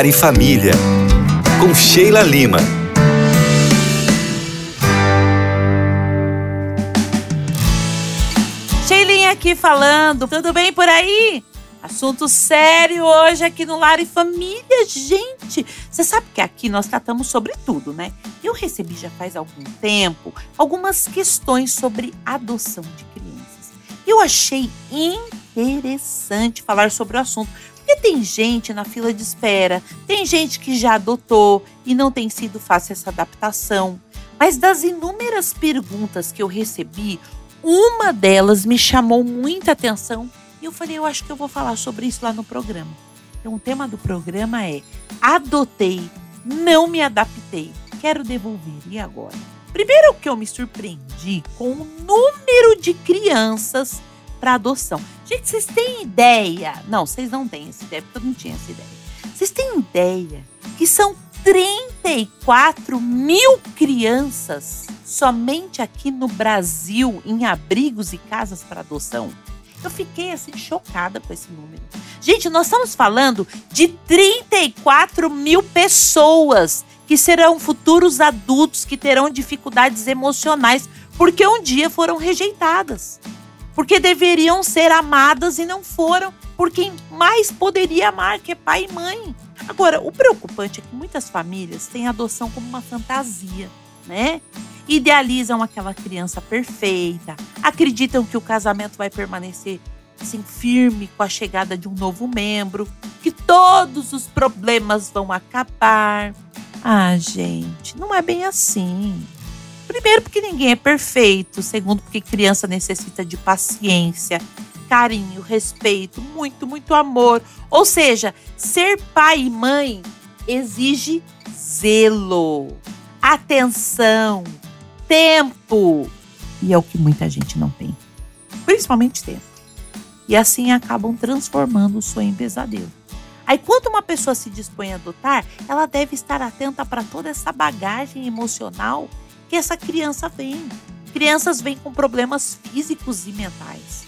Lar e Família, com Sheila Lima. Sheilinha aqui falando, tudo bem por aí? Assunto sério hoje aqui no Lar e Família, gente. Você sabe que aqui nós tratamos sobre tudo, né? Eu recebi já faz algum tempo algumas questões sobre adoção de crianças. Eu achei interessante falar sobre o assunto, porque tem gente na fila de espera, tem gente que já adotou e não tem sido fácil essa adaptação. Mas das inúmeras perguntas que eu recebi, uma delas me chamou muita atenção e eu falei, eu acho que eu vou falar sobre isso lá no programa. Então, o tema do programa é Adotei, não me adaptei, quero devolver. E agora? Primeiro que eu me surpreendi com o número de crianças para adoção. Gente, vocês têm ideia? Não, vocês não têm essa ideia, porque eu não tinha essa ideia. Vocês têm ideia que são 34 mil crianças somente aqui no Brasil em abrigos e casas para adoção? Eu fiquei assim chocada com esse número. Gente, nós estamos falando de 34 mil pessoas que serão futuros adultos que terão dificuldades emocionais porque um dia foram rejeitadas. Porque deveriam ser amadas e não foram por quem mais poderia amar, que é pai e mãe. Agora, o preocupante é que muitas famílias têm a adoção como uma fantasia, né? idealizam aquela criança perfeita, acreditam que o casamento vai permanecer assim firme com a chegada de um novo membro, que todos os problemas vão acabar. Ah, gente, não é bem assim. Primeiro, porque ninguém é perfeito. Segundo, porque criança necessita de paciência, carinho, respeito, muito, muito amor. Ou seja, ser pai e mãe exige zelo, atenção, tempo. E é o que muita gente não tem. Principalmente tempo. E assim acabam transformando o sonho em pesadelo. Aí, quando uma pessoa se dispõe a adotar, ela deve estar atenta para toda essa bagagem emocional que essa criança vem. Crianças vêm com problemas físicos e mentais.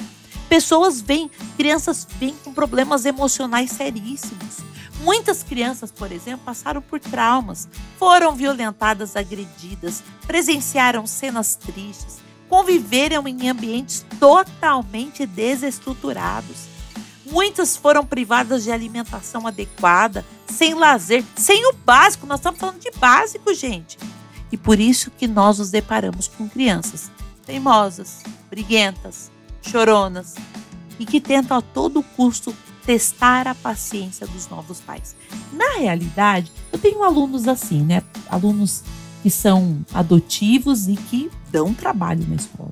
Pessoas vêm, crianças vêm com problemas emocionais seríssimos. Muitas crianças, por exemplo, passaram por traumas, foram violentadas, agredidas, presenciaram cenas tristes, conviveram em ambientes totalmente desestruturados. Muitas foram privadas de alimentação adequada, sem lazer, sem o básico. Nós estamos falando de básico, gente. E por isso que nós nos deparamos com crianças teimosas, briguentas, choronas e que tentam a todo custo testar a paciência dos novos pais. Na realidade, eu tenho alunos assim, né? Alunos que são adotivos e que dão trabalho na escola.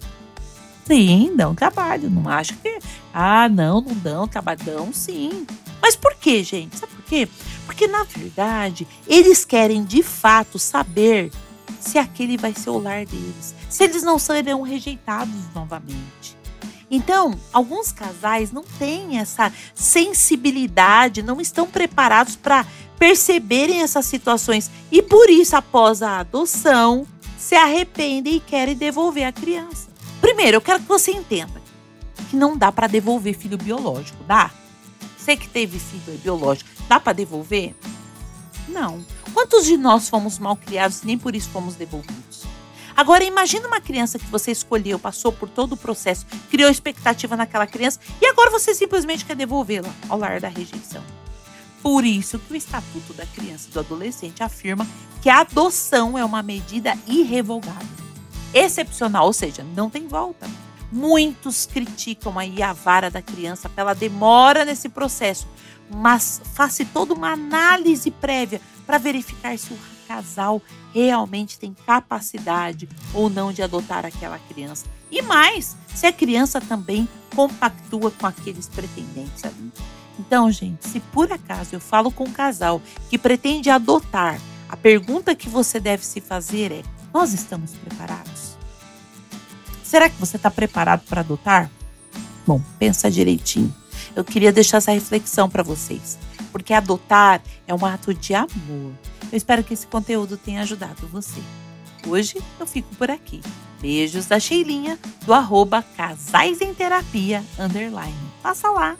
Sim, dão trabalho. Não acho que. Ah, não, não dão trabalho. Dão sim. Mas por quê, gente? Sabe por quê? Porque, na verdade, eles querem de fato saber se aquele vai ser o lar deles. Se eles não serão rejeitados novamente. Então, alguns casais não têm essa sensibilidade, não estão preparados para perceberem essas situações e por isso, após a adoção, se arrependem e querem devolver a criança. Primeiro, eu quero que você entenda que não dá para devolver filho biológico, dá? Você que teve filho biológico, dá para devolver? Não. Quantos de nós fomos mal criados e nem por isso fomos devolvidos? Agora imagina uma criança que você escolheu, passou por todo o processo, criou expectativa naquela criança e agora você simplesmente quer devolvê-la ao lar da rejeição. Por isso que o Estatuto da Criança e do Adolescente afirma que a adoção é uma medida irrevogável, excepcional, ou seja, não tem volta. Muitos criticam aí a vara da criança pela demora nesse processo, mas faça toda uma análise prévia para verificar se o casal realmente tem capacidade ou não de adotar aquela criança. E mais, se a criança também compactua com aqueles pretendentes ali. Então, gente, se por acaso eu falo com um casal que pretende adotar, a pergunta que você deve se fazer é: nós estamos preparados? Será que você está preparado para adotar? Bom, pensa direitinho. Eu queria deixar essa reflexão para vocês, porque adotar é um ato de amor eu espero que esse conteúdo tenha ajudado você. Hoje eu fico por aqui. Beijos da Sheilinha, do arroba Casais em Terapia, underline. Passa lá!